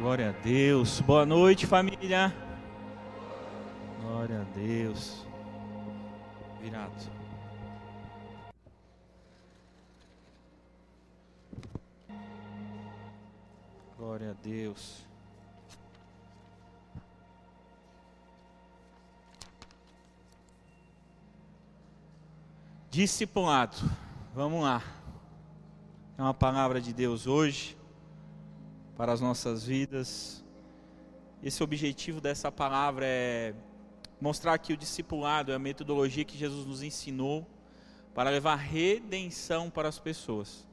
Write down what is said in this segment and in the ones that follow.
Glória a Deus. Boa noite, família. Glória a Deus. Virado. Glória a Deus. Discipulado. Vamos lá. É uma palavra de Deus hoje para as nossas vidas. Esse objetivo dessa palavra é mostrar que o discipulado é a metodologia que Jesus nos ensinou para levar redenção para as pessoas.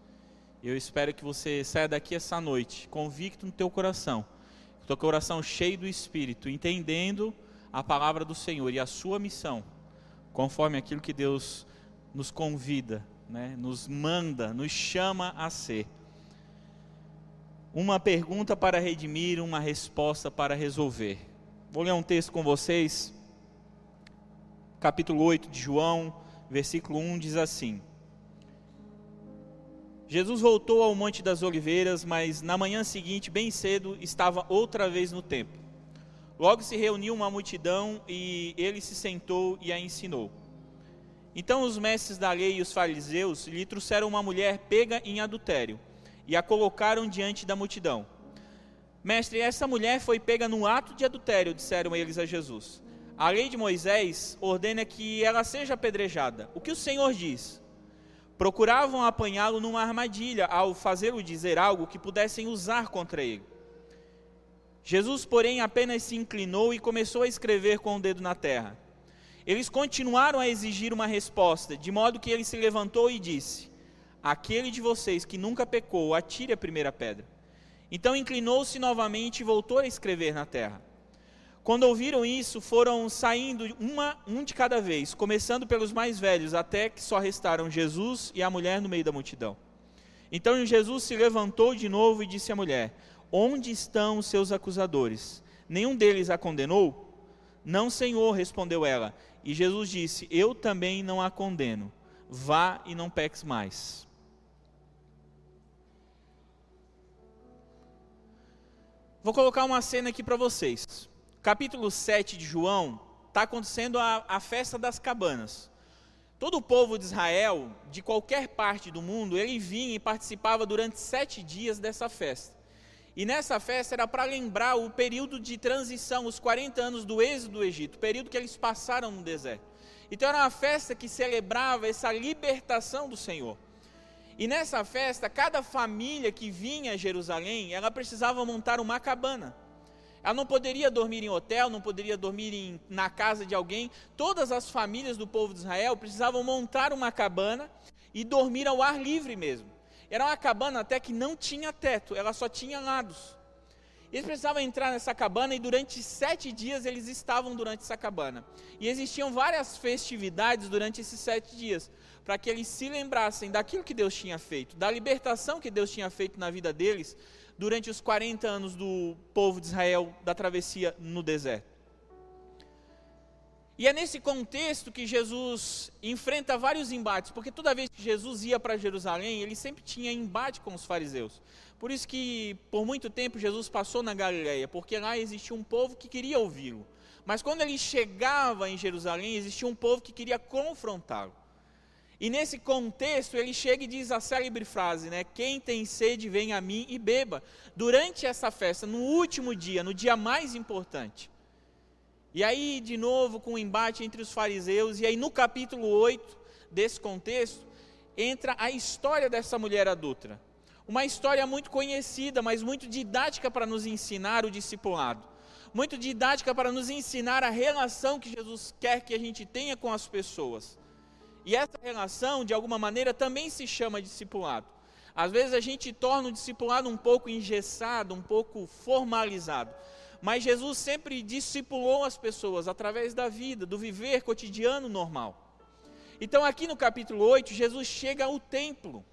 Eu espero que você saia daqui essa noite convicto no teu coração, com teu coração cheio do Espírito, entendendo a palavra do Senhor e a sua missão, conforme aquilo que Deus nos convida, né, nos manda, nos chama a ser. Uma pergunta para redimir, uma resposta para resolver. Vou ler um texto com vocês. Capítulo 8 de João, versículo 1 diz assim: Jesus voltou ao Monte das Oliveiras, mas na manhã seguinte, bem cedo, estava outra vez no templo. Logo se reuniu uma multidão e ele se sentou e a ensinou. Então os mestres da lei e os fariseus lhe trouxeram uma mulher pega em adultério e a colocaram diante da multidão. Mestre, essa mulher foi pega no ato de adultério, disseram eles a Jesus. A lei de Moisés ordena que ela seja apedrejada. O que o Senhor diz? Procuravam apanhá-lo numa armadilha ao fazê-lo dizer algo que pudessem usar contra ele. Jesus, porém, apenas se inclinou e começou a escrever com o dedo na terra. Eles continuaram a exigir uma resposta, de modo que ele se levantou e disse: Aquele de vocês que nunca pecou, atire a primeira pedra. Então inclinou-se novamente e voltou a escrever na terra. Quando ouviram isso, foram saindo uma, um de cada vez, começando pelos mais velhos, até que só restaram Jesus e a mulher no meio da multidão. Então Jesus se levantou de novo e disse à mulher: Onde estão os seus acusadores? Nenhum deles a condenou? Não, Senhor, respondeu ela. E Jesus disse: Eu também não a condeno. Vá e não peques mais. Vou colocar uma cena aqui para vocês. Capítulo 7 de João, está acontecendo a, a festa das cabanas. Todo o povo de Israel, de qualquer parte do mundo, ele vinha e participava durante sete dias dessa festa. E nessa festa era para lembrar o período de transição, os 40 anos do êxodo do Egito, período que eles passaram no deserto. Então era uma festa que celebrava essa libertação do Senhor. E nessa festa, cada família que vinha a Jerusalém, ela precisava montar uma cabana. Ela não poderia dormir em hotel, não poderia dormir em, na casa de alguém. Todas as famílias do povo de Israel precisavam montar uma cabana e dormir ao ar livre mesmo. Era uma cabana até que não tinha teto, ela só tinha lados. Eles precisavam entrar nessa cabana e durante sete dias eles estavam durante essa cabana. E existiam várias festividades durante esses sete dias para que eles se lembrassem daquilo que Deus tinha feito, da libertação que Deus tinha feito na vida deles durante os 40 anos do povo de Israel da travessia no deserto. E é nesse contexto que Jesus enfrenta vários embates, porque toda vez que Jesus ia para Jerusalém, ele sempre tinha embate com os fariseus. Por isso que por muito tempo Jesus passou na Galileia, porque lá existia um povo que queria ouvi-lo. Mas quando ele chegava em Jerusalém, existia um povo que queria confrontá-lo. E nesse contexto, ele chega e diz a célebre frase, né? Quem tem sede, vem a mim e beba. Durante essa festa, no último dia, no dia mais importante. E aí, de novo, com o um embate entre os fariseus, e aí no capítulo 8 desse contexto, entra a história dessa mulher adulta. Uma história muito conhecida, mas muito didática para nos ensinar o discipulado. Muito didática para nos ensinar a relação que Jesus quer que a gente tenha com as pessoas. E essa relação, de alguma maneira, também se chama discipulado. Às vezes a gente torna o discipulado um pouco engessado, um pouco formalizado. Mas Jesus sempre discipulou as pessoas através da vida, do viver cotidiano normal. Então, aqui no capítulo 8, Jesus chega ao templo.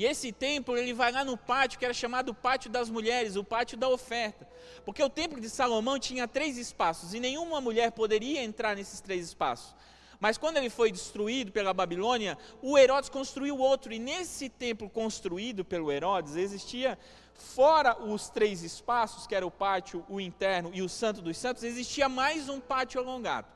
E esse templo, ele vai lá no pátio, que era chamado Pátio das Mulheres, o Pátio da Oferta. Porque o templo de Salomão tinha três espaços, e nenhuma mulher poderia entrar nesses três espaços. Mas quando ele foi destruído pela Babilônia, o Herodes construiu outro, e nesse templo construído pelo Herodes existia fora os três espaços, que era o pátio, o interno e o Santo dos Santos, existia mais um pátio alongado.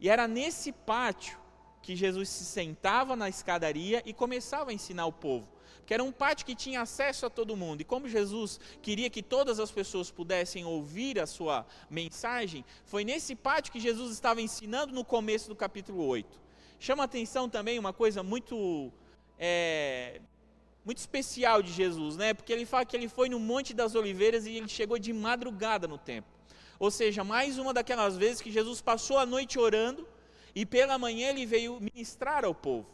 E era nesse pátio que Jesus se sentava na escadaria e começava a ensinar o povo. Que era um pátio que tinha acesso a todo mundo. E como Jesus queria que todas as pessoas pudessem ouvir a sua mensagem, foi nesse pátio que Jesus estava ensinando no começo do capítulo 8. Chama atenção também uma coisa muito é, muito especial de Jesus, né? Porque ele fala que ele foi no Monte das Oliveiras e ele chegou de madrugada no templo. Ou seja, mais uma daquelas vezes que Jesus passou a noite orando e pela manhã ele veio ministrar ao povo.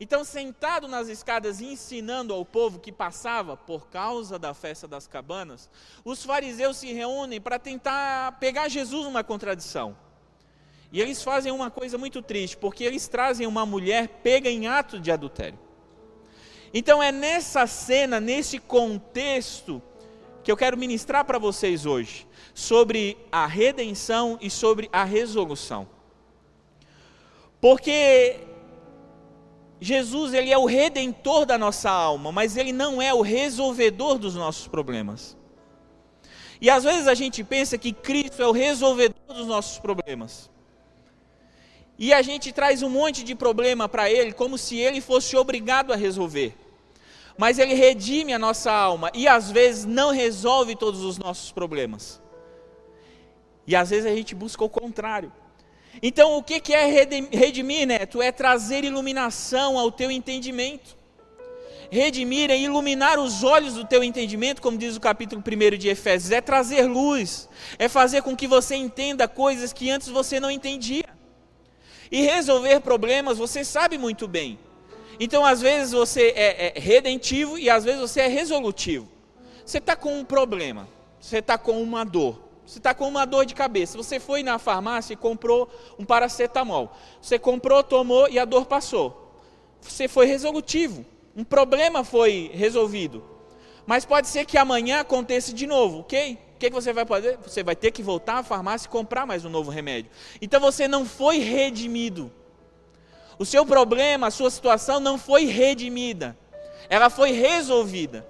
Então, sentado nas escadas ensinando ao povo que passava por causa da festa das cabanas, os fariseus se reúnem para tentar pegar Jesus numa contradição. E eles fazem uma coisa muito triste, porque eles trazem uma mulher pega em ato de adultério. Então é nessa cena, nesse contexto, que eu quero ministrar para vocês hoje, sobre a redenção e sobre a resolução. Porque Jesus ele é o redentor da nossa alma, mas ele não é o resolvedor dos nossos problemas. E às vezes a gente pensa que Cristo é o resolvedor dos nossos problemas. E a gente traz um monte de problema para ele, como se ele fosse obrigado a resolver. Mas ele redime a nossa alma e às vezes não resolve todos os nossos problemas. E às vezes a gente busca o contrário. Então, o que é redimir, Neto? É trazer iluminação ao teu entendimento. Redimir é iluminar os olhos do teu entendimento, como diz o capítulo 1 de Efésios, é trazer luz, é fazer com que você entenda coisas que antes você não entendia. E resolver problemas você sabe muito bem. Então, às vezes você é, é redentivo e às vezes você é resolutivo. Você está com um problema, você está com uma dor, você está com uma dor de cabeça. Você foi na farmácia e comprou um paracetamol. Você comprou, tomou e a dor passou. Você foi resolutivo. Um problema foi resolvido. Mas pode ser que amanhã aconteça de novo, ok? o que, você vai fazer? Você vai ter que voltar à farmácia e comprar mais um novo remédio. Então você não foi redimido. O seu problema, a sua situação não foi redimida. Ela foi resolvida.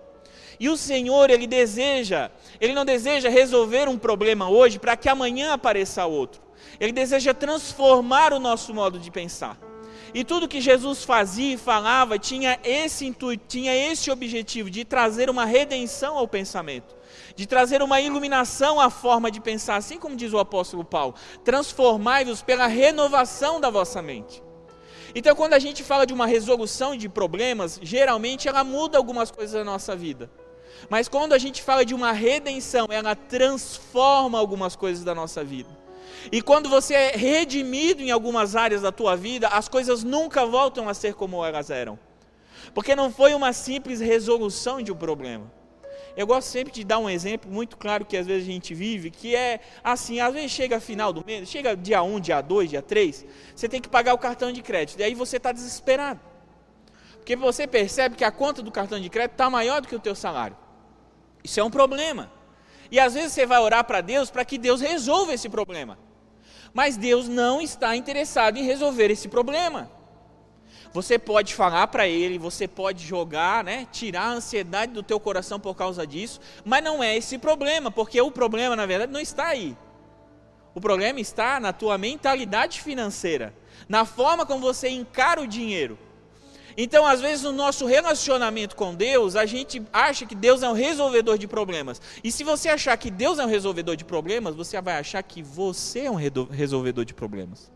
E o Senhor, Ele deseja, Ele não deseja resolver um problema hoje para que amanhã apareça outro. Ele deseja transformar o nosso modo de pensar. E tudo que Jesus fazia e falava tinha esse intuito, tinha esse objetivo de trazer uma redenção ao pensamento de trazer uma iluminação à forma de pensar, assim como diz o apóstolo Paulo: transformai-vos pela renovação da vossa mente. Então, quando a gente fala de uma resolução de problemas, geralmente ela muda algumas coisas na nossa vida. Mas quando a gente fala de uma redenção, ela transforma algumas coisas da nossa vida. E quando você é redimido em algumas áreas da tua vida, as coisas nunca voltam a ser como elas eram. Porque não foi uma simples resolução de um problema. Eu gosto sempre de dar um exemplo muito claro que às vezes a gente vive, que é assim, às vezes chega final do mês, chega dia 1, dia 2, dia 3, você tem que pagar o cartão de crédito, e aí você está desesperado. Porque você percebe que a conta do cartão de crédito está maior do que o teu salário. Isso é um problema. E às vezes você vai orar para Deus para que Deus resolva esse problema. Mas Deus não está interessado em resolver esse problema. Você pode falar para ele, você pode jogar, né, tirar a ansiedade do teu coração por causa disso, mas não é esse problema, porque o problema na verdade não está aí. O problema está na tua mentalidade financeira, na forma como você encara o dinheiro. Então, às vezes, no nosso relacionamento com Deus, a gente acha que Deus é um resolvedor de problemas. E se você achar que Deus é um resolvedor de problemas, você vai achar que você é um resolvedor de problemas.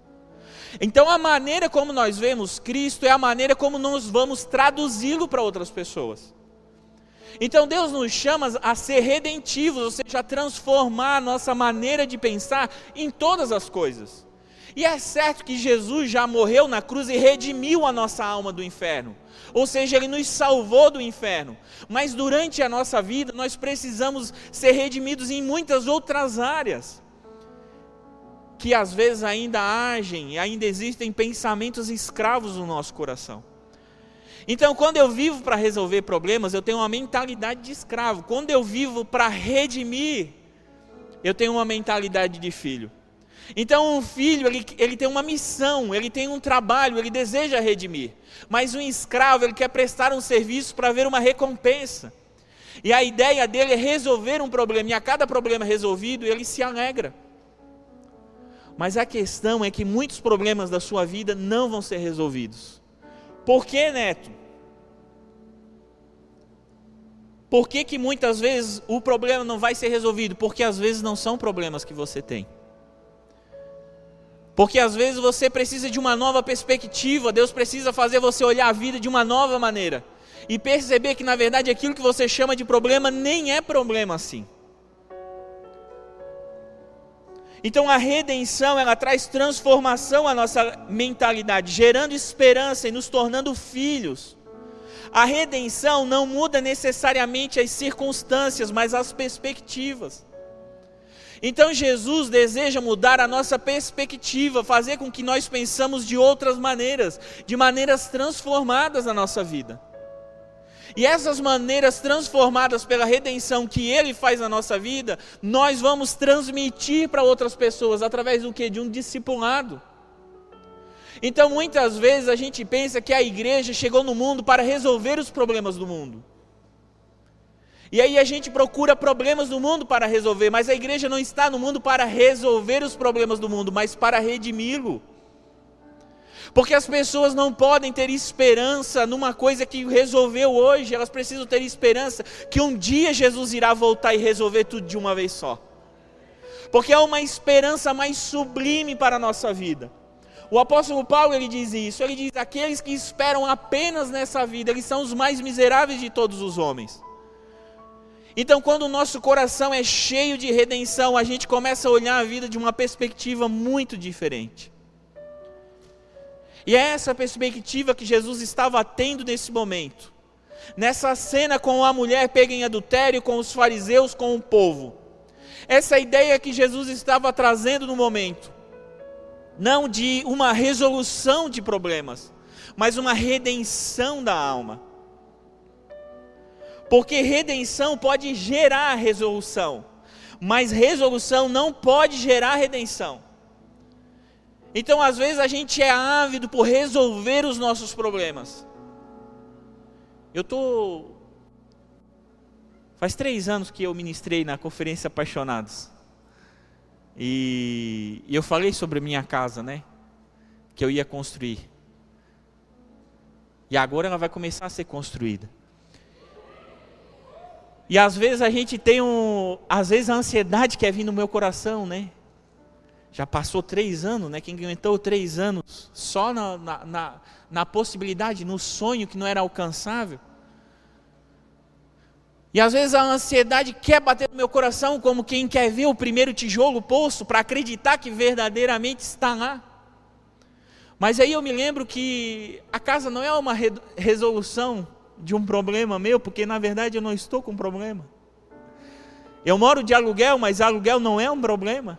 Então, a maneira como nós vemos Cristo é a maneira como nós vamos traduzi-lo para outras pessoas. Então, Deus nos chama a ser redentivos, ou seja, a transformar a nossa maneira de pensar em todas as coisas. E é certo que Jesus já morreu na cruz e redimiu a nossa alma do inferno. Ou seja, ele nos salvou do inferno. Mas durante a nossa vida, nós precisamos ser redimidos em muitas outras áreas que às vezes ainda agem ainda existem pensamentos escravos no nosso coração. Então, quando eu vivo para resolver problemas, eu tenho uma mentalidade de escravo. Quando eu vivo para redimir, eu tenho uma mentalidade de filho. Então, um filho, ele, ele tem uma missão, ele tem um trabalho, ele deseja redimir. Mas um escravo, ele quer prestar um serviço para ver uma recompensa. E a ideia dele é resolver um problema, e a cada problema resolvido, ele se alegra. Mas a questão é que muitos problemas da sua vida não vão ser resolvidos. Por que, Neto? Por que, que muitas vezes o problema não vai ser resolvido? Porque às vezes não são problemas que você tem. Porque às vezes você precisa de uma nova perspectiva, Deus precisa fazer você olhar a vida de uma nova maneira e perceber que na verdade aquilo que você chama de problema nem é problema assim. Então a redenção, ela traz transformação à nossa mentalidade, gerando esperança e nos tornando filhos. A redenção não muda necessariamente as circunstâncias, mas as perspectivas. Então Jesus deseja mudar a nossa perspectiva, fazer com que nós pensamos de outras maneiras, de maneiras transformadas na nossa vida. E essas maneiras transformadas pela redenção que ele faz na nossa vida, nós vamos transmitir para outras pessoas através do que? De um discipulado. Então, muitas vezes a gente pensa que a igreja chegou no mundo para resolver os problemas do mundo. E aí a gente procura problemas do mundo para resolver, mas a igreja não está no mundo para resolver os problemas do mundo, mas para redimi-lo. Porque as pessoas não podem ter esperança numa coisa que resolveu hoje, elas precisam ter esperança que um dia Jesus irá voltar e resolver tudo de uma vez só. Porque é uma esperança mais sublime para a nossa vida. O apóstolo Paulo ele diz isso, ele diz: aqueles que esperam apenas nessa vida, eles são os mais miseráveis de todos os homens. Então, quando o nosso coração é cheio de redenção, a gente começa a olhar a vida de uma perspectiva muito diferente. E é essa perspectiva que Jesus estava tendo nesse momento. Nessa cena com a mulher pega em adultério, com os fariseus, com o povo. Essa ideia que Jesus estava trazendo no momento não de uma resolução de problemas, mas uma redenção da alma. Porque redenção pode gerar resolução, mas resolução não pode gerar redenção. Então, às vezes, a gente é ávido por resolver os nossos problemas. Eu estou. Faz três anos que eu ministrei na Conferência Apaixonados. E, e eu falei sobre a minha casa, né? Que eu ia construir. E agora ela vai começar a ser construída. E às vezes a gente tem um. Às vezes a ansiedade quer vir no meu coração, né? Já passou três anos, né? Quem aguentou três anos só na, na, na, na possibilidade, no sonho que não era alcançável. E às vezes a ansiedade quer bater no meu coração como quem quer ver o primeiro tijolo posto para acreditar que verdadeiramente está lá. Mas aí eu me lembro que a casa não é uma re resolução de um problema meu, porque na verdade eu não estou com problema. Eu moro de aluguel, mas aluguel não é um problema.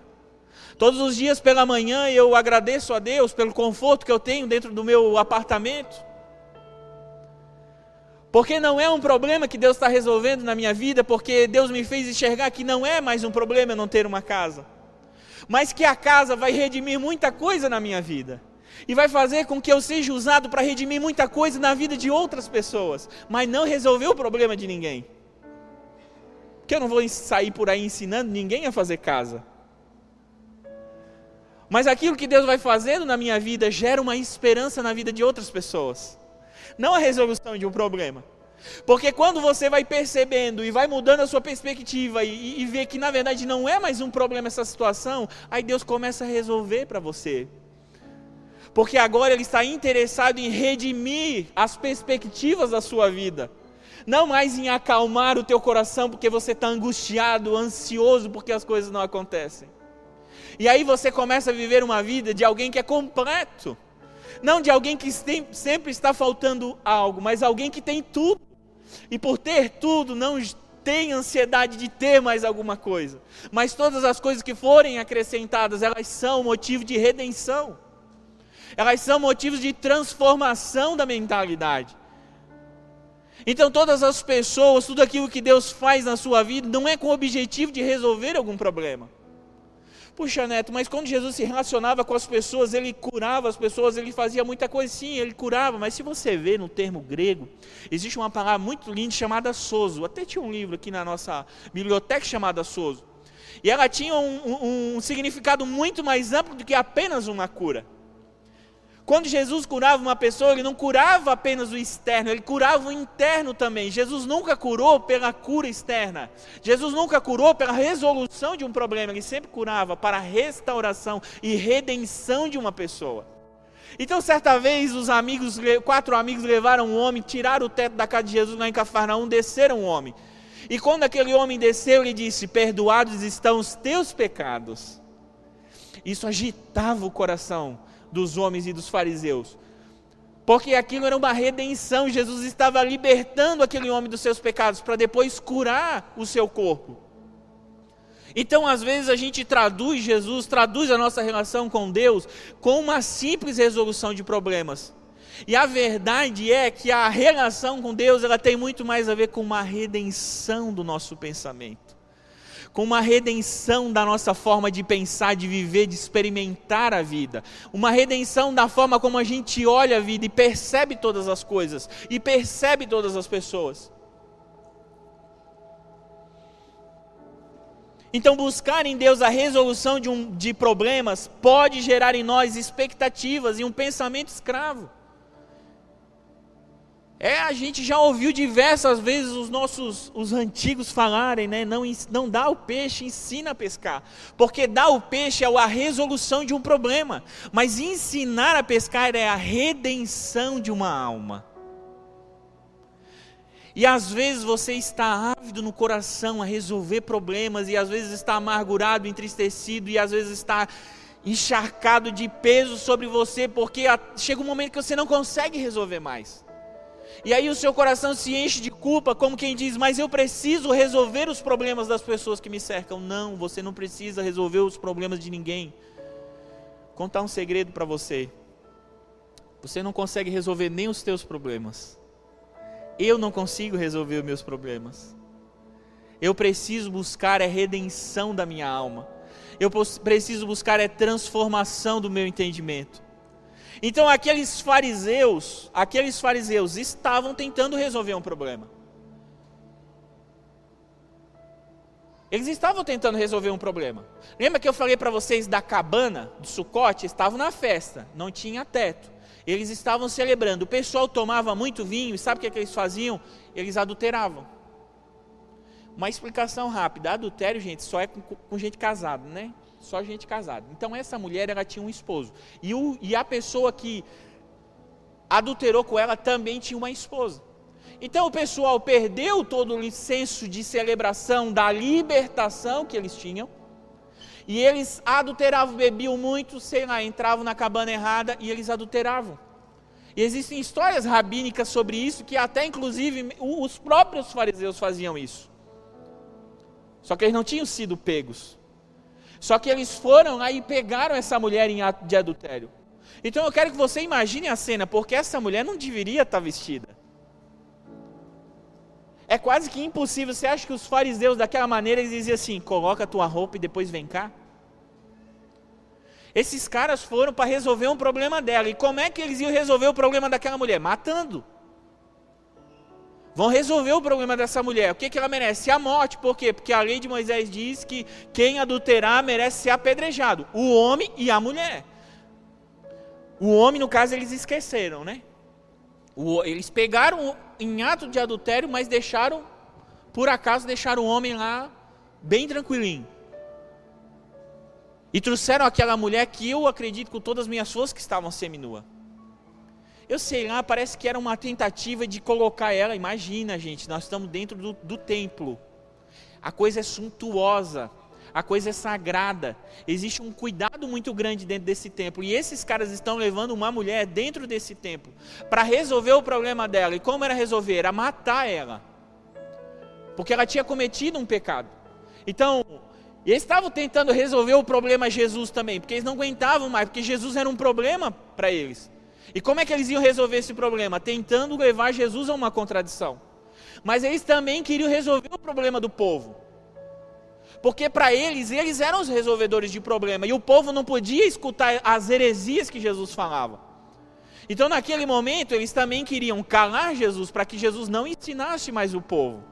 Todos os dias pela manhã eu agradeço a Deus pelo conforto que eu tenho dentro do meu apartamento. Porque não é um problema que Deus está resolvendo na minha vida, porque Deus me fez enxergar que não é mais um problema eu não ter uma casa, mas que a casa vai redimir muita coisa na minha vida, e vai fazer com que eu seja usado para redimir muita coisa na vida de outras pessoas, mas não resolver o problema de ninguém. Porque eu não vou sair por aí ensinando ninguém a fazer casa. Mas aquilo que Deus vai fazendo na minha vida gera uma esperança na vida de outras pessoas não a resolução de um problema. Porque quando você vai percebendo e vai mudando a sua perspectiva e, e vê que na verdade não é mais um problema essa situação, aí Deus começa a resolver para você. Porque agora Ele está interessado em redimir as perspectivas da sua vida. Não mais em acalmar o teu coração porque você está angustiado, ansioso porque as coisas não acontecem. E aí você começa a viver uma vida de alguém que é completo não de alguém que sempre está faltando algo, mas alguém que tem tudo. E por ter tudo, não tem ansiedade de ter mais alguma coisa. Mas todas as coisas que forem acrescentadas, elas são motivo de redenção. Elas são motivos de transformação da mentalidade. Então, todas as pessoas, tudo aquilo que Deus faz na sua vida, não é com o objetivo de resolver algum problema. Puxa, Neto, mas quando Jesus se relacionava com as pessoas, ele curava as pessoas, ele fazia muita coisa, sim, ele curava, mas se você vê no termo grego, existe uma palavra muito linda chamada sozo. Até tinha um livro aqui na nossa biblioteca chamada sozo. E ela tinha um, um, um significado muito mais amplo do que apenas uma cura. Quando Jesus curava uma pessoa, ele não curava apenas o externo, ele curava o interno também. Jesus nunca curou pela cura externa. Jesus nunca curou pela resolução de um problema, ele sempre curava para a restauração e redenção de uma pessoa. Então, certa vez, os amigos, quatro amigos levaram um homem, tiraram o teto da casa de Jesus lá em Cafarnaum, desceram o homem. E quando aquele homem desceu, ele disse: Perdoados estão os teus pecados. Isso agitava o coração dos homens e dos fariseus. Porque aquilo era uma redenção, Jesus estava libertando aquele homem dos seus pecados para depois curar o seu corpo. Então, às vezes, a gente traduz Jesus, traduz a nossa relação com Deus com uma simples resolução de problemas. E a verdade é que a relação com Deus ela tem muito mais a ver com uma redenção do nosso pensamento com uma redenção da nossa forma de pensar, de viver, de experimentar a vida, uma redenção da forma como a gente olha a vida e percebe todas as coisas e percebe todas as pessoas. Então, buscar em Deus a resolução de, um, de problemas pode gerar em nós expectativas e um pensamento escravo. É, a gente já ouviu diversas vezes os nossos os antigos falarem, né? Não, não dá o peixe, ensina a pescar. Porque dar o peixe é a resolução de um problema. Mas ensinar a pescar é a redenção de uma alma. E às vezes você está ávido no coração a resolver problemas, e às vezes está amargurado, entristecido, e às vezes está encharcado de peso sobre você, porque chega um momento que você não consegue resolver mais. E aí o seu coração se enche de culpa, como quem diz: Mas eu preciso resolver os problemas das pessoas que me cercam. Não, você não precisa resolver os problemas de ninguém. Contar um segredo para você. Você não consegue resolver nem os teus problemas. Eu não consigo resolver os meus problemas. Eu preciso buscar a redenção da minha alma. Eu preciso buscar a transformação do meu entendimento. Então aqueles fariseus, aqueles fariseus estavam tentando resolver um problema. Eles estavam tentando resolver um problema. Lembra que eu falei para vocês da cabana, do sucote? Estavam na festa, não tinha teto. Eles estavam celebrando. O pessoal tomava muito vinho e sabe o que, é que eles faziam? Eles adulteravam. Uma explicação rápida: adultério, gente, só é com, com gente casada, né? Só gente casada. Então essa mulher ela tinha um esposo e, o, e a pessoa que adulterou com ela também tinha uma esposa. Então o pessoal perdeu todo o senso de celebração da libertação que eles tinham. E eles adulteravam, bebiam muito, sei lá, entravam na cabana errada e eles adulteravam. E existem histórias rabínicas sobre isso, que até inclusive os próprios fariseus faziam isso. Só que eles não tinham sido pegos. Só que eles foram lá e pegaram essa mulher em ato de adultério. Então eu quero que você imagine a cena, porque essa mulher não deveria estar vestida. É quase que impossível. Você acha que os fariseus daquela maneira eles diziam assim: coloca tua roupa e depois vem cá? Esses caras foram para resolver um problema dela. E como é que eles iam resolver o problema daquela mulher? Matando vão resolver o problema dessa mulher. O que, que ela merece? A morte. Por quê? Porque a lei de Moisés diz que quem adulterar merece ser apedrejado. O homem e a mulher. O homem, no caso, eles esqueceram, né? O, eles pegaram em ato de adultério, mas deixaram, por acaso, deixaram o homem lá bem tranquilinho. E trouxeram aquela mulher que eu acredito com todas as minhas forças que estavam seminua. Eu sei lá, parece que era uma tentativa de colocar ela. Imagina, gente, nós estamos dentro do, do templo. A coisa é suntuosa, a coisa é sagrada. Existe um cuidado muito grande dentro desse templo. E esses caras estão levando uma mulher dentro desse templo para resolver o problema dela. E como era resolver? Era matar ela. Porque ela tinha cometido um pecado. Então, eles estavam tentando resolver o problema Jesus também, porque eles não aguentavam mais, porque Jesus era um problema para eles. E como é que eles iam resolver esse problema? Tentando levar Jesus a uma contradição. Mas eles também queriam resolver o problema do povo. Porque para eles, eles eram os resolvedores de problema. E o povo não podia escutar as heresias que Jesus falava. Então, naquele momento, eles também queriam calar Jesus para que Jesus não ensinasse mais o povo.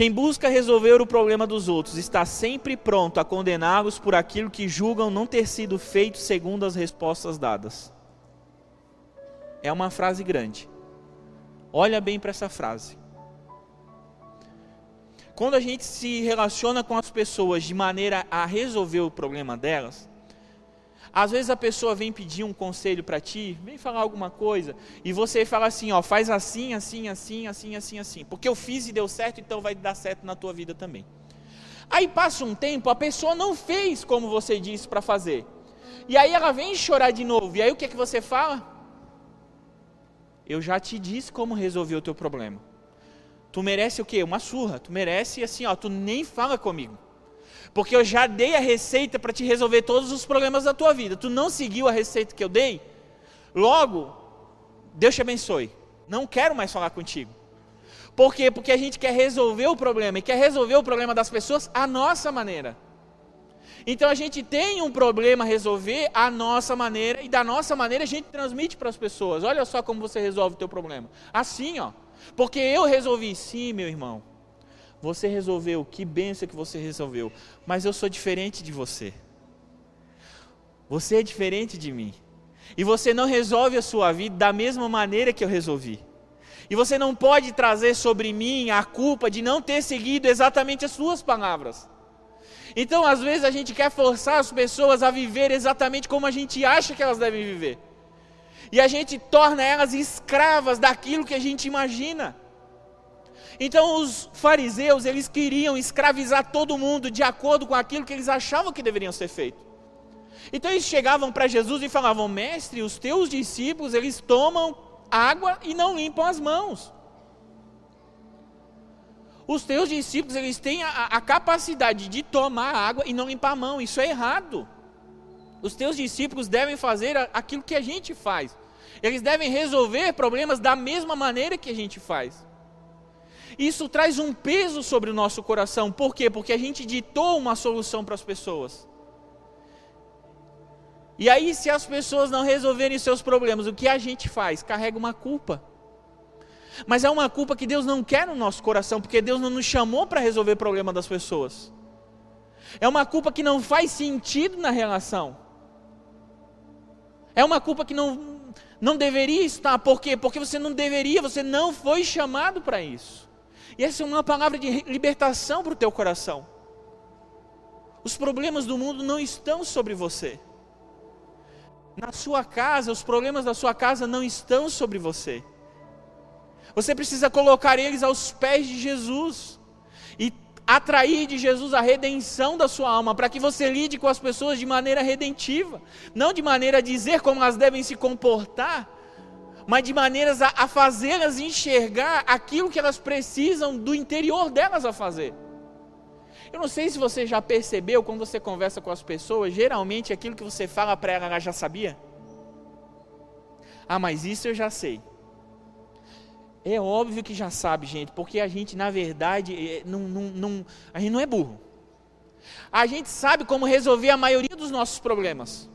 Quem busca resolver o problema dos outros está sempre pronto a condená-los por aquilo que julgam não ter sido feito segundo as respostas dadas. É uma frase grande. Olha bem para essa frase. Quando a gente se relaciona com as pessoas de maneira a resolver o problema delas, às vezes a pessoa vem pedir um conselho para ti, vem falar alguma coisa, e você fala assim, ó, faz assim, assim, assim, assim, assim, assim, porque eu fiz e deu certo, então vai dar certo na tua vida também. Aí passa um tempo, a pessoa não fez como você disse para fazer. E aí ela vem chorar de novo. E aí o que é que você fala? Eu já te disse como resolver o teu problema. Tu merece o quê? Uma surra. Tu merece assim, ó, tu nem fala comigo. Porque eu já dei a receita para te resolver todos os problemas da tua vida. Tu não seguiu a receita que eu dei? Logo, Deus te abençoe. Não quero mais falar contigo. Por quê? Porque a gente quer resolver o problema e quer resolver o problema das pessoas à nossa maneira. Então a gente tem um problema a resolver à nossa maneira e da nossa maneira a gente transmite para as pessoas. Olha só como você resolve o teu problema. Assim, ó. Porque eu resolvi, sim, meu irmão. Você resolveu, que benção que você resolveu. Mas eu sou diferente de você. Você é diferente de mim. E você não resolve a sua vida da mesma maneira que eu resolvi. E você não pode trazer sobre mim a culpa de não ter seguido exatamente as suas palavras. Então, às vezes, a gente quer forçar as pessoas a viver exatamente como a gente acha que elas devem viver. E a gente torna elas escravas daquilo que a gente imagina. Então os fariseus, eles queriam escravizar todo mundo de acordo com aquilo que eles achavam que deveriam ser feito. Então eles chegavam para Jesus e falavam: "Mestre, os teus discípulos, eles tomam água e não limpam as mãos. Os teus discípulos, eles têm a, a capacidade de tomar água e não limpar a mão. Isso é errado. Os teus discípulos devem fazer aquilo que a gente faz. Eles devem resolver problemas da mesma maneira que a gente faz. Isso traz um peso sobre o nosso coração. Por quê? Porque a gente ditou uma solução para as pessoas. E aí, se as pessoas não resolverem seus problemas, o que a gente faz? Carrega uma culpa. Mas é uma culpa que Deus não quer no nosso coração, porque Deus não nos chamou para resolver o problema das pessoas. É uma culpa que não faz sentido na relação. É uma culpa que não, não deveria estar. Por quê? Porque você não deveria, você não foi chamado para isso. E essa é uma palavra de libertação para o teu coração. Os problemas do mundo não estão sobre você. Na sua casa, os problemas da sua casa não estão sobre você. Você precisa colocar eles aos pés de Jesus e atrair de Jesus a redenção da sua alma, para que você lide com as pessoas de maneira redentiva, não de maneira a dizer como elas devem se comportar, mas de maneiras a, a fazê-las enxergar aquilo que elas precisam do interior delas a fazer. Eu não sei se você já percebeu quando você conversa com as pessoas, geralmente aquilo que você fala para ela, ela já sabia. Ah, mas isso eu já sei. É óbvio que já sabe, gente, porque a gente, na verdade, é, não, não, não, a gente não é burro. A gente sabe como resolver a maioria dos nossos problemas.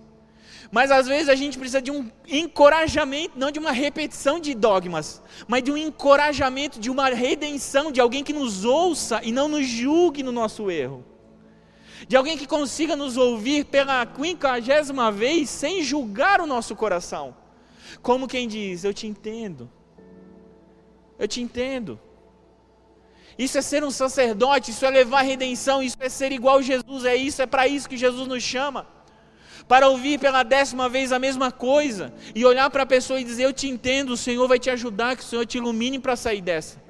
Mas às vezes a gente precisa de um encorajamento, não de uma repetição de dogmas, mas de um encorajamento, de uma redenção, de alguém que nos ouça e não nos julgue no nosso erro. De alguém que consiga nos ouvir pela quinquagésima vez sem julgar o nosso coração. Como quem diz: Eu te entendo. Eu te entendo. Isso é ser um sacerdote, isso é levar redenção, isso é ser igual a Jesus, é isso, é para isso que Jesus nos chama para ouvir pela décima vez a mesma coisa e olhar para a pessoa e dizer: Eu te entendo, o Senhor vai te ajudar, que o Senhor te ilumine para sair dessa.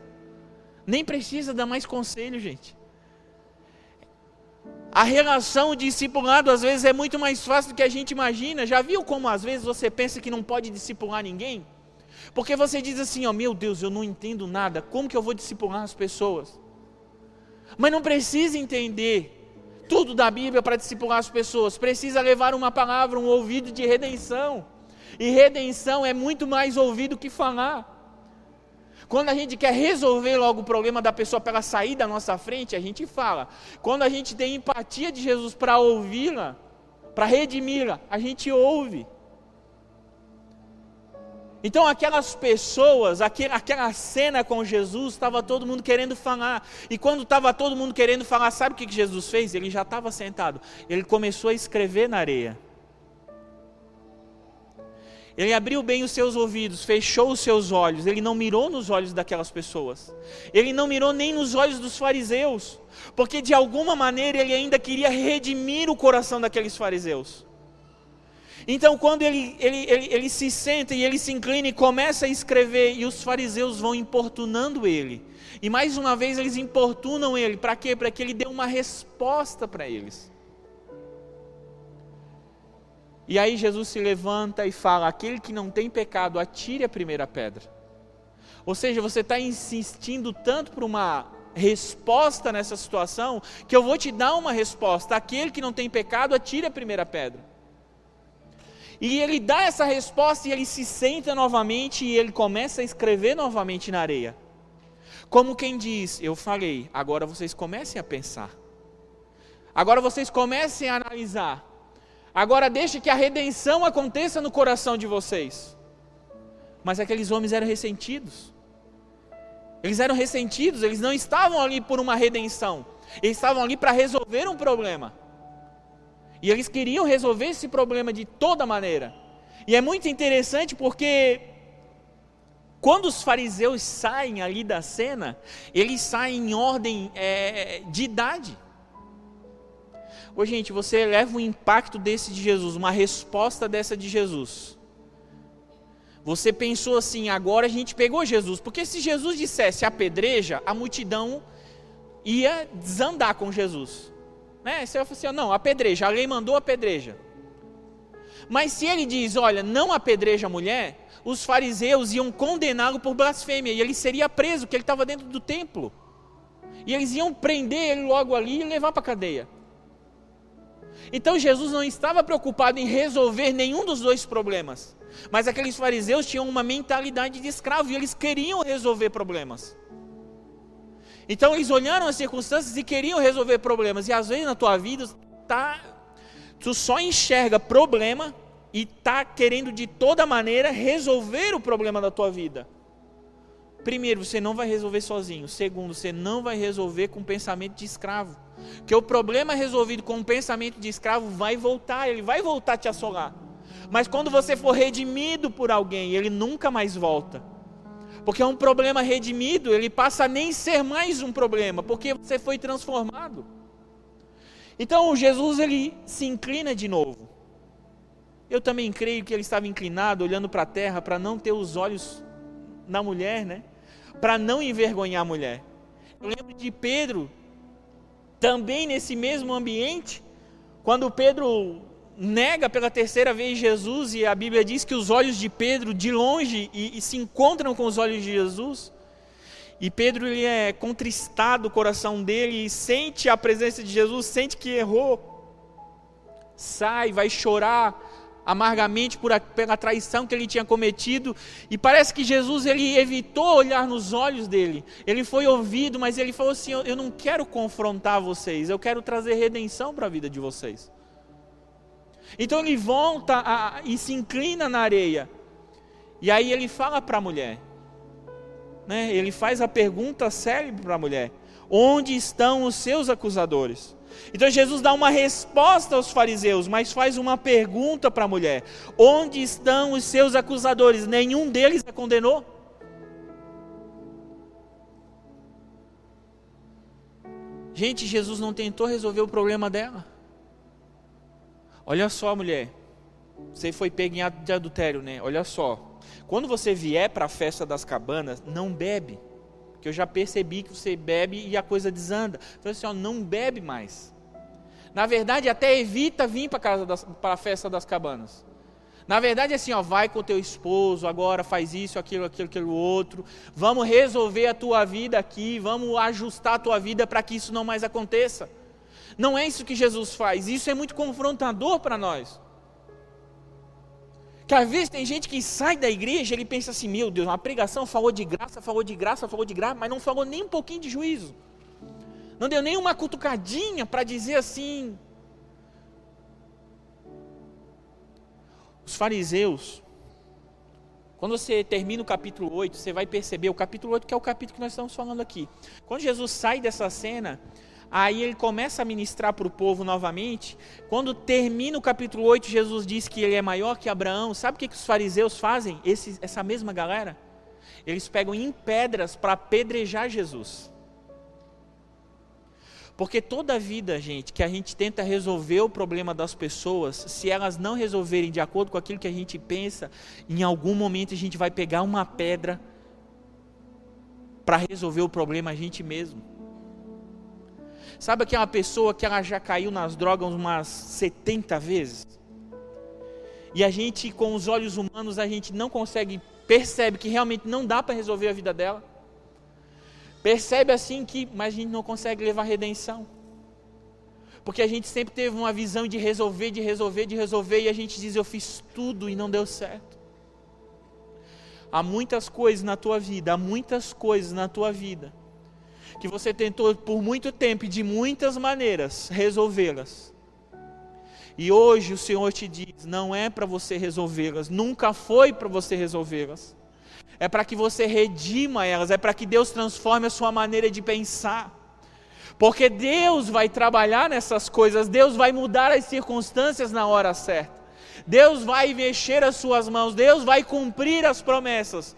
Nem precisa dar mais conselho, gente. A relação discipulado às vezes é muito mais fácil do que a gente imagina. Já viu como às vezes você pensa que não pode discipular ninguém? Porque você diz assim: Ó, oh, meu Deus, eu não entendo nada, como que eu vou discipular as pessoas? Mas não precisa entender tudo da Bíblia para discipular as pessoas. Precisa levar uma palavra, um ouvido de redenção. E redenção é muito mais ouvido que falar. Quando a gente quer resolver logo o problema da pessoa para ela sair da nossa frente, a gente fala. Quando a gente tem empatia de Jesus para ouvi-la, para redimi-la, a gente ouve. Então, aquelas pessoas, aquela cena com Jesus, estava todo mundo querendo falar. E quando estava todo mundo querendo falar, sabe o que Jesus fez? Ele já estava sentado. Ele começou a escrever na areia. Ele abriu bem os seus ouvidos, fechou os seus olhos. Ele não mirou nos olhos daquelas pessoas. Ele não mirou nem nos olhos dos fariseus. Porque de alguma maneira ele ainda queria redimir o coração daqueles fariseus. Então, quando ele, ele, ele, ele se senta e ele se inclina e começa a escrever, e os fariseus vão importunando ele. E mais uma vez eles importunam ele. Para quê? Para que ele dê uma resposta para eles. E aí Jesus se levanta e fala: aquele que não tem pecado, atire a primeira pedra. Ou seja, você está insistindo tanto por uma resposta nessa situação, que eu vou te dar uma resposta. Aquele que não tem pecado, atire a primeira pedra. E ele dá essa resposta e ele se senta novamente e ele começa a escrever novamente na areia. Como quem diz: Eu falei, agora vocês comecem a pensar. Agora vocês comecem a analisar. Agora deixe que a redenção aconteça no coração de vocês. Mas aqueles homens eram ressentidos. Eles eram ressentidos, eles não estavam ali por uma redenção. Eles estavam ali para resolver um problema. E eles queriam resolver esse problema de toda maneira. E é muito interessante porque quando os fariseus saem ali da cena, eles saem em ordem é, de idade. Ô gente, você leva um impacto desse de Jesus, uma resposta dessa de Jesus. Você pensou assim, agora a gente pegou Jesus, porque se Jesus dissesse apedreja, a multidão ia desandar com Jesus. Né? Você vai falar assim, não, apedreja, a lei mandou apedreja. Mas se ele diz, olha, não apedreja a mulher, os fariseus iam condená-lo por blasfêmia, e ele seria preso, porque ele estava dentro do templo. E eles iam prender ele logo ali e levar para a cadeia. Então Jesus não estava preocupado em resolver nenhum dos dois problemas. Mas aqueles fariseus tinham uma mentalidade de escravo e eles queriam resolver problemas. Então eles olharam as circunstâncias e queriam resolver problemas. E às vezes na tua vida tá, tu só enxerga problema e está querendo de toda maneira resolver o problema da tua vida. Primeiro, você não vai resolver sozinho. Segundo, você não vai resolver com pensamento de escravo. Que o problema resolvido com um pensamento de escravo vai voltar, ele vai voltar a te assolar. Mas quando você for redimido por alguém, ele nunca mais volta. Porque é um problema redimido, ele passa a nem ser mais um problema, porque você foi transformado. Então Jesus ele se inclina de novo. Eu também creio que ele estava inclinado, olhando para a terra, para não ter os olhos na mulher, né? Para não envergonhar a mulher. Eu lembro de Pedro também nesse mesmo ambiente, quando Pedro nega pela terceira vez Jesus, e a Bíblia diz que os olhos de Pedro de longe e, e se encontram com os olhos de Jesus, e Pedro ele é contristado o coração dele e sente a presença de Jesus, sente que errou, sai, vai chorar, amargamente por a, pela traição que ele tinha cometido, e parece que Jesus ele evitou olhar nos olhos dele. Ele foi ouvido, mas ele falou assim: "Eu não quero confrontar vocês, eu quero trazer redenção para a vida de vocês". Então ele volta a, e se inclina na areia. E aí ele fala para a mulher, né? Ele faz a pergunta célebre para a mulher: Onde estão os seus acusadores? Então Jesus dá uma resposta aos fariseus, mas faz uma pergunta para a mulher: Onde estão os seus acusadores? Nenhum deles a condenou? Gente, Jesus não tentou resolver o problema dela. Olha só, mulher. Você foi pego em de adultério, né? Olha só. Quando você vier para a festa das cabanas, não bebe. Que eu já percebi que você bebe e a coisa desanda. Então assim, ó, não bebe mais. Na verdade, até evita vir para casa para a festa das cabanas. Na verdade, assim, ó, vai com o teu esposo, agora faz isso, aquilo, aquilo, aquilo outro. Vamos resolver a tua vida aqui, vamos ajustar a tua vida para que isso não mais aconteça. Não é isso que Jesus faz. Isso é muito confrontador para nós. Que às vezes tem gente que sai da igreja, ele pensa assim: meu Deus, uma pregação falou de graça, falou de graça, falou de graça, mas não falou nem um pouquinho de juízo. Não deu nem uma cutucadinha para dizer assim. Os fariseus, quando você termina o capítulo 8, você vai perceber, o capítulo 8 que é o capítulo que nós estamos falando aqui. Quando Jesus sai dessa cena, Aí ele começa a ministrar para o povo novamente. Quando termina o capítulo 8, Jesus diz que ele é maior que Abraão. Sabe o que, que os fariseus fazem? Esse, essa mesma galera? Eles pegam em pedras para apedrejar Jesus. Porque toda vida, gente, que a gente tenta resolver o problema das pessoas, se elas não resolverem de acordo com aquilo que a gente pensa, em algum momento a gente vai pegar uma pedra para resolver o problema a gente mesmo. Sabe aquela pessoa que ela já caiu nas drogas umas 70 vezes? E a gente, com os olhos humanos, a gente não consegue, percebe que realmente não dá para resolver a vida dela. Percebe assim que, mas a gente não consegue levar redenção. Porque a gente sempre teve uma visão de resolver, de resolver, de resolver, e a gente diz: Eu fiz tudo e não deu certo. Há muitas coisas na tua vida, há muitas coisas na tua vida que você tentou por muito tempo e de muitas maneiras resolvê-las. E hoje o Senhor te diz: não é para você resolvê-las, nunca foi para você resolvê-las. É para que você redima elas, é para que Deus transforme a sua maneira de pensar. Porque Deus vai trabalhar nessas coisas, Deus vai mudar as circunstâncias na hora certa. Deus vai mexer as suas mãos, Deus vai cumprir as promessas.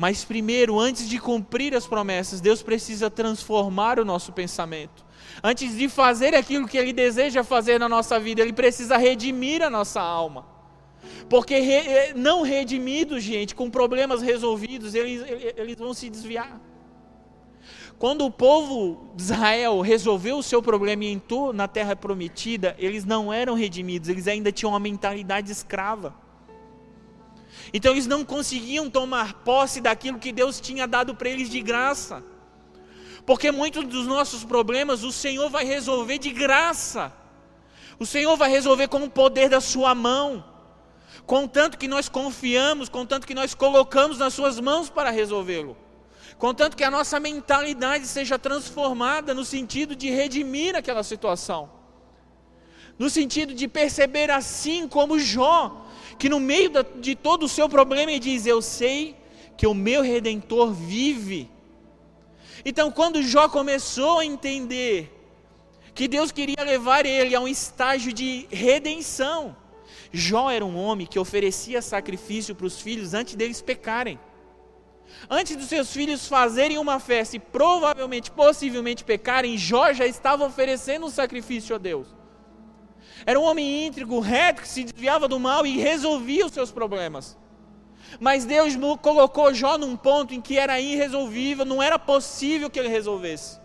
Mas primeiro, antes de cumprir as promessas, Deus precisa transformar o nosso pensamento. Antes de fazer aquilo que Ele deseja fazer na nossa vida, Ele precisa redimir a nossa alma. Porque re, eh, não redimidos, gente, com problemas resolvidos, eles, eles vão se desviar. Quando o povo de Israel resolveu o seu problema e entrou na terra prometida, eles não eram redimidos, eles ainda tinham uma mentalidade escrava. Então eles não conseguiam tomar posse daquilo que Deus tinha dado para eles de graça. Porque muitos dos nossos problemas o Senhor vai resolver de graça. O Senhor vai resolver com o poder da sua mão. Contanto que nós confiamos, contanto que nós colocamos nas suas mãos para resolvê-lo. Contanto que a nossa mentalidade seja transformada no sentido de redimir aquela situação. No sentido de perceber assim como Jó, que no meio de todo o seu problema ele diz: Eu sei que o meu redentor vive. Então, quando Jó começou a entender que Deus queria levar ele a um estágio de redenção, Jó era um homem que oferecia sacrifício para os filhos antes deles pecarem. Antes dos seus filhos fazerem uma festa e provavelmente, possivelmente pecarem, Jó já estava oferecendo um sacrifício a Deus. Era um homem íntegro, reto, que se desviava do mal e resolvia os seus problemas. Mas Deus colocou Jó num ponto em que era irresolvível, não era possível que ele resolvesse.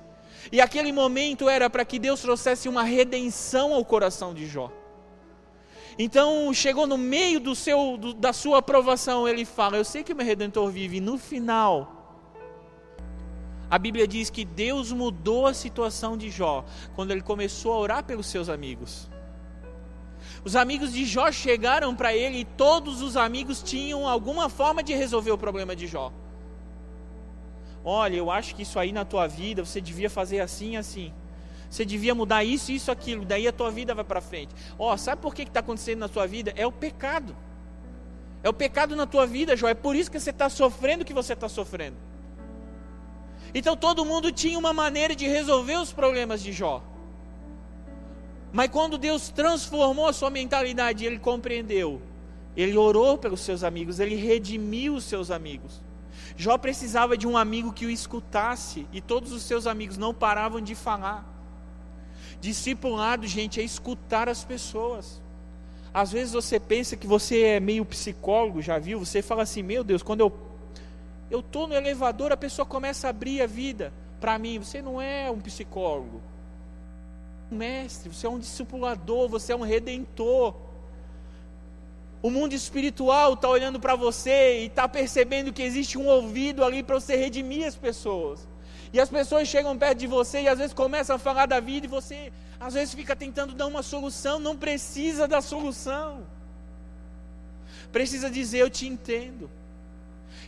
E aquele momento era para que Deus trouxesse uma redenção ao coração de Jó. Então, chegou no meio do seu, do, da sua aprovação, ele fala: Eu sei que o meu redentor vive. No final, a Bíblia diz que Deus mudou a situação de Jó quando ele começou a orar pelos seus amigos. Os amigos de Jó chegaram para ele e todos os amigos tinham alguma forma de resolver o problema de Jó. Olha, eu acho que isso aí na tua vida você devia fazer assim assim. Você devia mudar isso, isso, aquilo. Daí a tua vida vai para frente. Ó, oh, sabe por que está acontecendo na tua vida? É o pecado. É o pecado na tua vida, Jó. É por isso que você está sofrendo o que você está sofrendo. Então todo mundo tinha uma maneira de resolver os problemas de Jó. Mas quando Deus transformou a sua mentalidade, ele compreendeu. Ele orou pelos seus amigos, ele redimiu os seus amigos. Jó precisava de um amigo que o escutasse, e todos os seus amigos não paravam de falar. Discipulado, gente, é escutar as pessoas. Às vezes você pensa que você é meio psicólogo, já viu? Você fala assim: Meu Deus, quando eu eu estou no elevador, a pessoa começa a abrir a vida para mim. Você não é um psicólogo mestre, você é um discipulador, você é um redentor. O mundo espiritual está olhando para você e está percebendo que existe um ouvido ali para você redimir as pessoas. E as pessoas chegam perto de você e às vezes começam a falar da vida e você às vezes fica tentando dar uma solução, não precisa da solução. precisa dizer: Eu te entendo.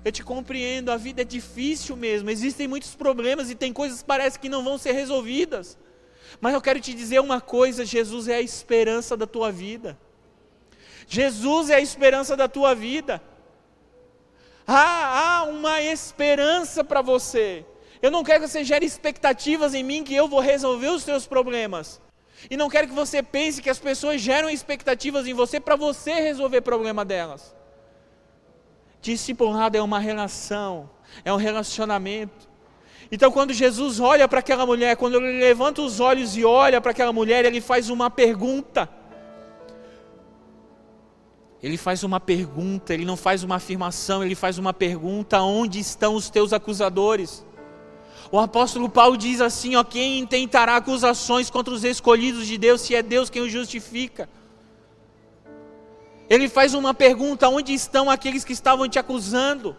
Eu te compreendo, a vida é difícil mesmo, existem muitos problemas e tem coisas que parece que não vão ser resolvidas. Mas eu quero te dizer uma coisa: Jesus é a esperança da tua vida. Jesus é a esperança da tua vida. Há, há uma esperança para você. Eu não quero que você gere expectativas em mim que eu vou resolver os seus problemas. E não quero que você pense que as pessoas geram expectativas em você para você resolver o problema delas. Discipulado é uma relação, é um relacionamento. Então, quando Jesus olha para aquela mulher, quando ele levanta os olhos e olha para aquela mulher, ele faz uma pergunta. Ele faz uma pergunta, ele não faz uma afirmação, ele faz uma pergunta: onde estão os teus acusadores? O apóstolo Paulo diz assim: ó, quem intentará acusações contra os escolhidos de Deus, se é Deus quem os justifica? Ele faz uma pergunta: onde estão aqueles que estavam te acusando?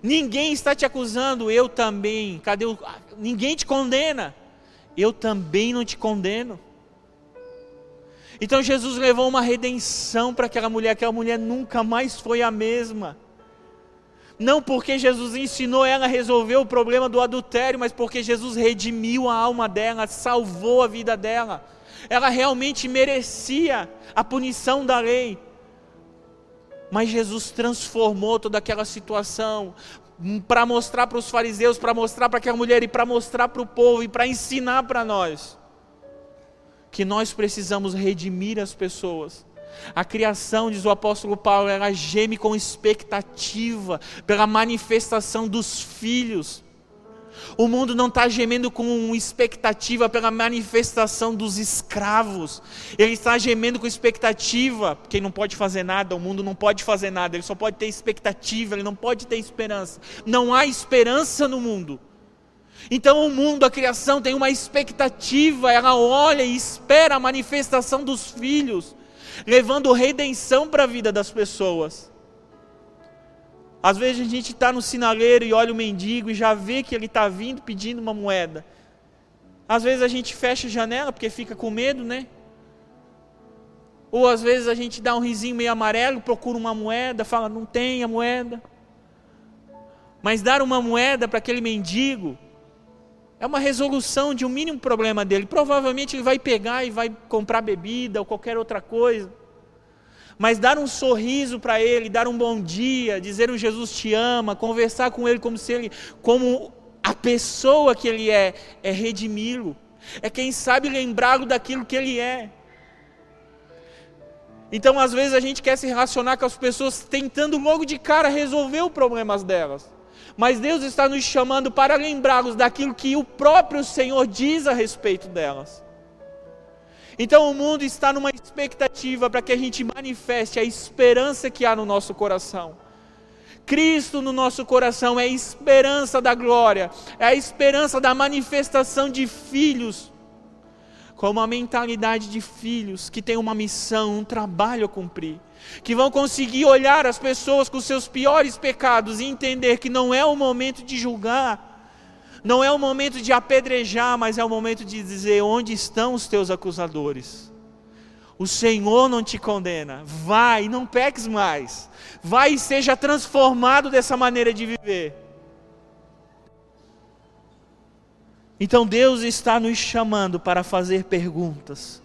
Ninguém está te acusando, eu também. Cadê o... Ninguém te condena. Eu também não te condeno. Então Jesus levou uma redenção para aquela mulher, aquela mulher nunca mais foi a mesma. Não porque Jesus ensinou ela a resolver o problema do adultério, mas porque Jesus redimiu a alma dela, salvou a vida dela. Ela realmente merecia a punição da lei. Mas Jesus transformou toda aquela situação para mostrar para os fariseus, para mostrar para aquela mulher e para mostrar para o povo e para ensinar para nós que nós precisamos redimir as pessoas. A criação, diz o apóstolo Paulo, ela geme com expectativa pela manifestação dos filhos. O mundo não está gemendo com expectativa pela manifestação dos escravos. Ele está gemendo com expectativa, porque ele não pode fazer nada, o mundo não pode fazer nada, ele só pode ter expectativa, ele não pode ter esperança. Não há esperança no mundo. Então o mundo, a criação tem uma expectativa, ela olha e espera a manifestação dos filhos, levando redenção para a vida das pessoas. Às vezes a gente está no sinaleiro e olha o mendigo e já vê que ele está vindo pedindo uma moeda. Às vezes a gente fecha a janela porque fica com medo, né? Ou às vezes a gente dá um risinho meio amarelo, procura uma moeda, fala, não tem a moeda. Mas dar uma moeda para aquele mendigo, é uma resolução de um mínimo problema dele. Provavelmente ele vai pegar e vai comprar bebida ou qualquer outra coisa. Mas dar um sorriso para ele, dar um bom dia, dizer o Jesus te ama, conversar com ele como se ele, como a pessoa que ele é, é redimi-lo. É quem sabe lembrá-lo daquilo que ele é. Então, às vezes, a gente quer se relacionar com as pessoas tentando logo de cara resolver os problemas delas mas Deus está nos chamando para lembrá-los daquilo que o próprio Senhor diz a respeito delas. Então o mundo está numa expectativa para que a gente manifeste a esperança que há no nosso coração. Cristo no nosso coração é a esperança da glória, é a esperança da manifestação de filhos, com uma mentalidade de filhos que tem uma missão, um trabalho a cumprir que vão conseguir olhar as pessoas com seus piores pecados e entender que não é o momento de julgar, não é o momento de apedrejar, mas é o momento de dizer: onde estão os teus acusadores? O Senhor não te condena, vai, não peques mais, vai e seja transformado dessa maneira de viver. Então Deus está nos chamando para fazer perguntas.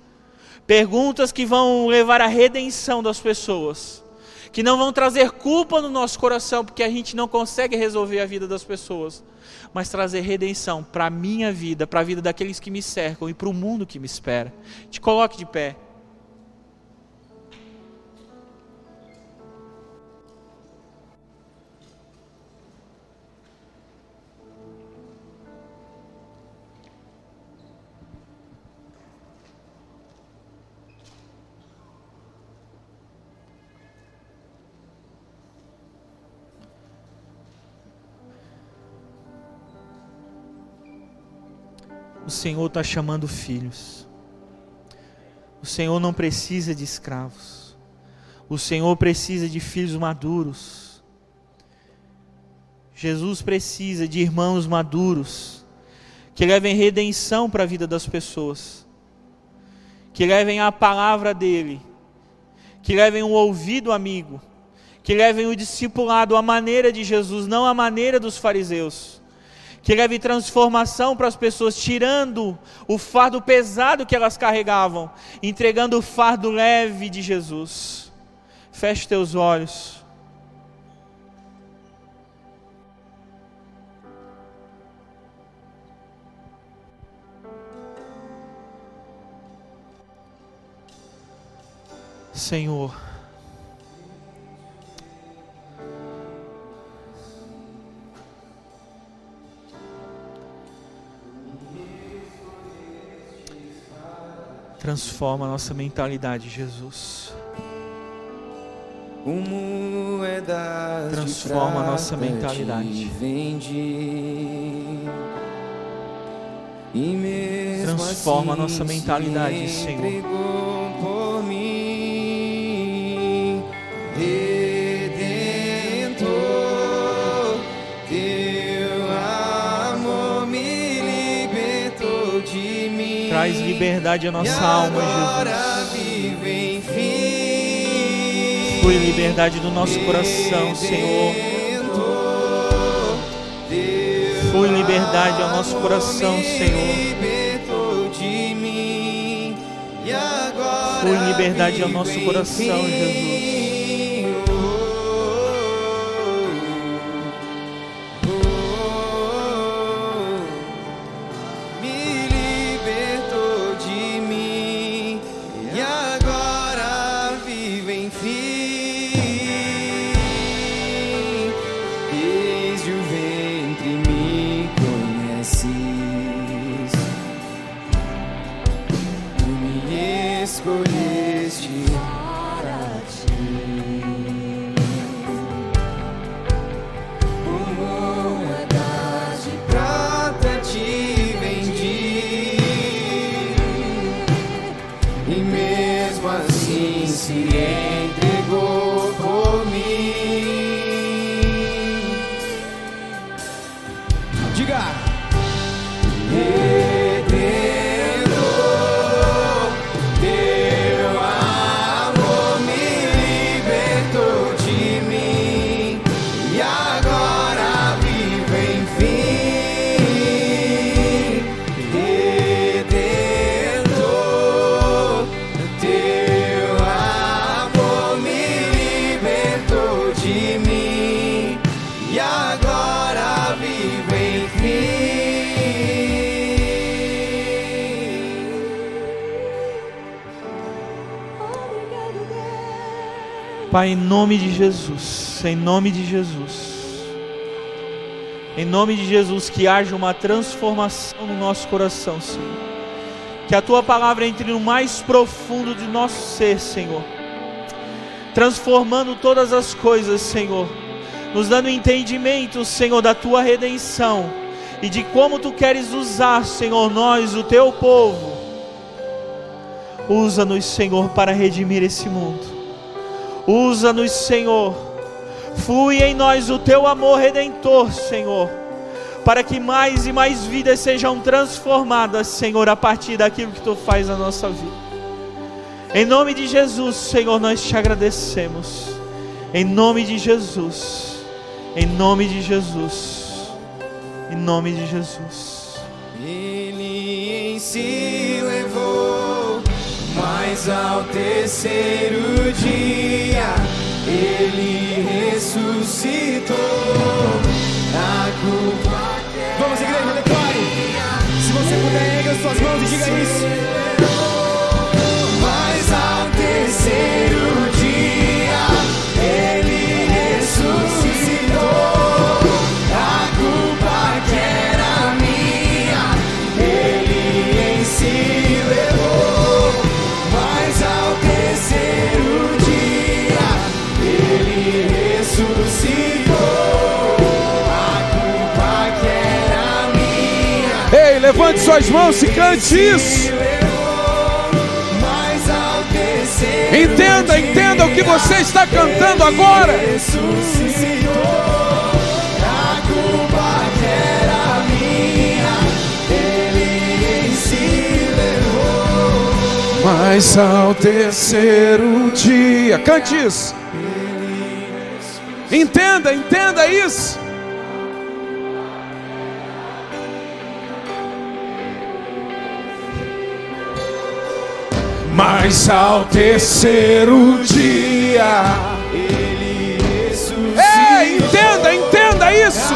Perguntas que vão levar à redenção das pessoas, que não vão trazer culpa no nosso coração, porque a gente não consegue resolver a vida das pessoas, mas trazer redenção para a minha vida, para a vida daqueles que me cercam e para o mundo que me espera. Te coloque de pé. Senhor está chamando filhos. O Senhor não precisa de escravos. O Senhor precisa de filhos maduros. Jesus precisa de irmãos maduros que levem redenção para a vida das pessoas, que levem a palavra dele, que levem um ouvido amigo, que levem o discipulado à maneira de Jesus, não à maneira dos fariseus. Que leve transformação para as pessoas, tirando o fardo pesado que elas carregavam, entregando o fardo leve de Jesus. Feche teus olhos. Senhor. Transforma a nossa mentalidade, Jesus. Transforma a nossa mentalidade. Transforma a nossa mentalidade, Senhor. Traz liberdade à nossa alma, Jesus. Foi liberdade do nosso coração, Senhor. Foi liberdade ao nosso coração, Senhor. Foi liberdade ao nosso coração, Jesus. God. Pai, em nome de Jesus, em nome de Jesus, em nome de Jesus, que haja uma transformação no nosso coração, Senhor. Que a tua palavra entre no mais profundo de nosso ser, Senhor, transformando todas as coisas, Senhor, nos dando entendimento, Senhor, da tua redenção e de como tu queres usar, Senhor, nós, o teu povo. Usa-nos, Senhor, para redimir esse mundo. Usa-nos, Senhor. Flui em nós o teu amor redentor, Senhor. Para que mais e mais vidas sejam transformadas, Senhor, a partir daquilo que tu faz na nossa vida. Em nome de Jesus, Senhor, nós te agradecemos. Em nome de Jesus. Em nome de Jesus. Em nome de Jesus. Ele levou mas ao terceiro dia ele ressuscitou. A culpa Vamos, igreja, declare. Se você puder, erga suas mãos e diga isso. Levante suas mãos e cante isso. Entenda, entenda o que você está cantando agora. Mas ao terceiro dia, cante isso. Entenda, entenda isso. Mas ao terceiro dia, ele ressuscitou. Ei, entenda, entenda isso.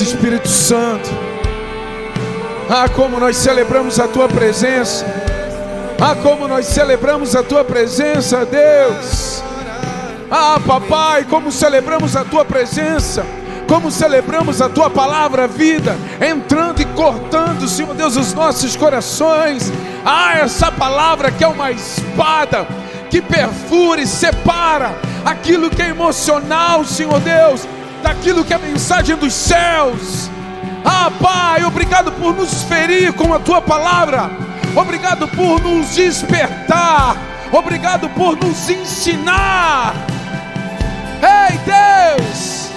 Espírito Santo. Ah, como nós celebramos a tua presença. Ah, como nós celebramos a tua presença, Deus. Ah, papai, como celebramos a tua presença. Como celebramos a tua palavra, vida, entrando e cortando, Senhor Deus, os nossos corações. Ah, essa palavra que é uma espada que perfura e separa aquilo que é emocional, Senhor Deus, daquilo que é a mensagem dos céus. Ah, Pai, obrigado por nos ferir com a tua palavra. Obrigado por nos despertar. Obrigado por nos ensinar. Ei, Deus!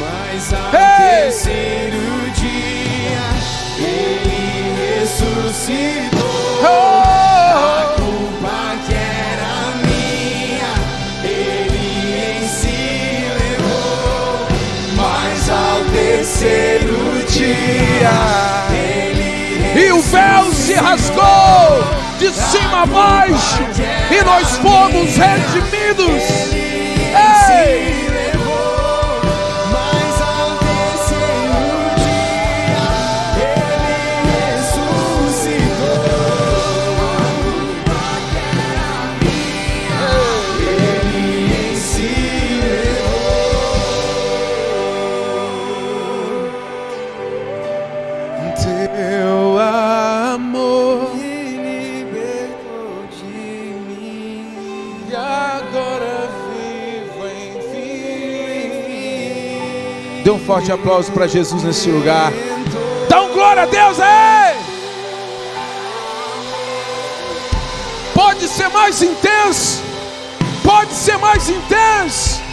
Mas ao Ei! terceiro dia ele ressuscitou. E o véu se rasgou de cima a baixo, e nós fomos redimidos. Forte aplauso para Jesus nesse lugar. Dá um glória a Deus aí! Pode ser mais intenso. Pode ser mais intenso.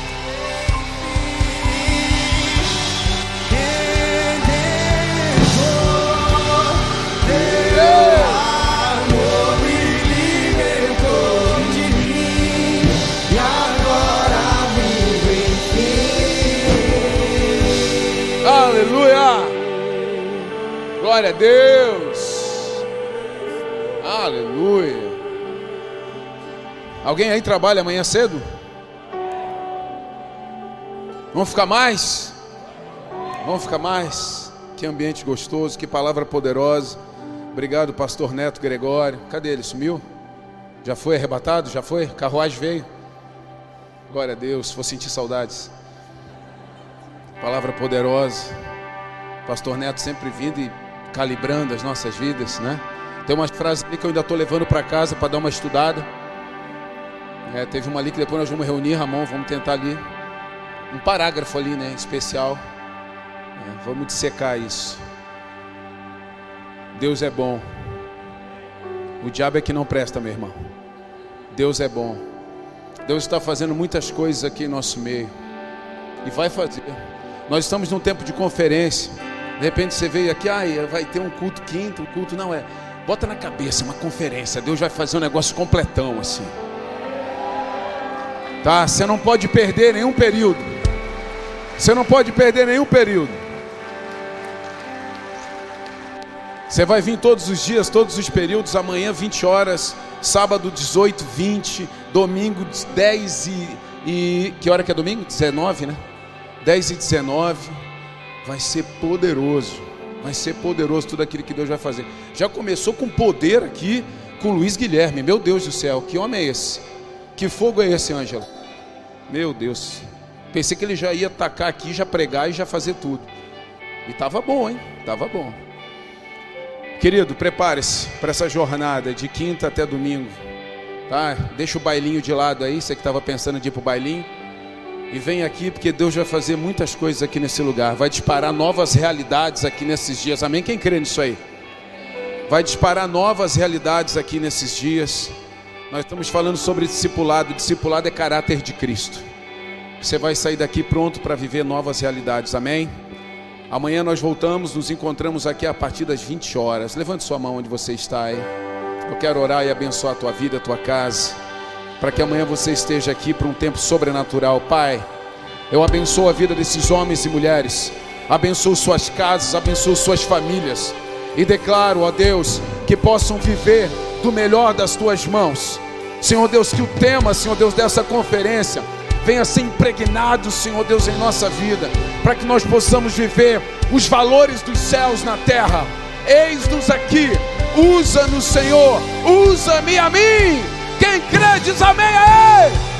Glória a Deus! Aleluia! Alguém aí trabalha amanhã cedo? Vamos ficar mais? Vamos ficar mais? Que ambiente gostoso, que palavra poderosa. Obrigado, pastor Neto Gregório. Cadê ele? Sumiu? Já foi arrebatado? Já foi? Carruagem veio? Glória a Deus, vou sentir saudades. Palavra poderosa. Pastor Neto sempre vindo e calibrando as nossas vidas, né? Tem umas frases ali que eu ainda estou levando para casa para dar uma estudada. É, teve uma ali que depois nós vamos reunir, Ramon, vamos tentar ali. Um parágrafo ali, né? Especial. É, vamos dissecar isso. Deus é bom. O diabo é que não presta, meu irmão. Deus é bom. Deus está fazendo muitas coisas aqui em nosso meio. E vai fazer. Nós estamos num tempo de conferência. De repente você veio aqui, ah, vai ter um culto quinto, um culto não é. Bota na cabeça, uma conferência. Deus vai fazer um negócio completão assim. Tá? Você não pode perder nenhum período. Você não pode perder nenhum período. Você vai vir todos os dias, todos os períodos, amanhã 20 horas, sábado 18, 20, domingo 10 e, e. Que hora que é domingo? 19, né? 10 e 19. Vai ser poderoso. Vai ser poderoso tudo aquilo que Deus vai fazer. Já começou com poder aqui com Luiz Guilherme. Meu Deus do céu, que homem é esse? Que fogo é esse, Ângelo? Meu Deus. Pensei que ele já ia atacar aqui, já pregar e já fazer tudo. E tava bom, hein? Tava bom. Querido, prepare-se para essa jornada de quinta até domingo. Tá? Deixa o bailinho de lado aí, você que estava pensando em ir para o bailinho. E vem aqui porque Deus vai fazer muitas coisas aqui nesse lugar. Vai disparar novas realidades aqui nesses dias. Amém? Quem crê nisso aí? Vai disparar novas realidades aqui nesses dias. Nós estamos falando sobre discipulado. Discipulado é caráter de Cristo. Você vai sair daqui pronto para viver novas realidades. Amém? Amanhã nós voltamos, nos encontramos aqui a partir das 20 horas. Levante sua mão onde você está aí. Eu quero orar e abençoar a tua vida, a tua casa, para que amanhã você esteja aqui para um tempo sobrenatural. Pai, eu abençoo a vida desses homens e mulheres, abençoo suas casas, abençoo suas famílias e declaro, ó Deus, que possam viver do melhor das tuas mãos. Senhor Deus, que o tema, Senhor Deus, dessa conferência venha ser impregnado, Senhor Deus, em nossa vida, para que nós possamos viver os valores dos céus na terra. Eis-nos aqui, usa-nos, Senhor, usa-me a mim. Quem crê diz amém.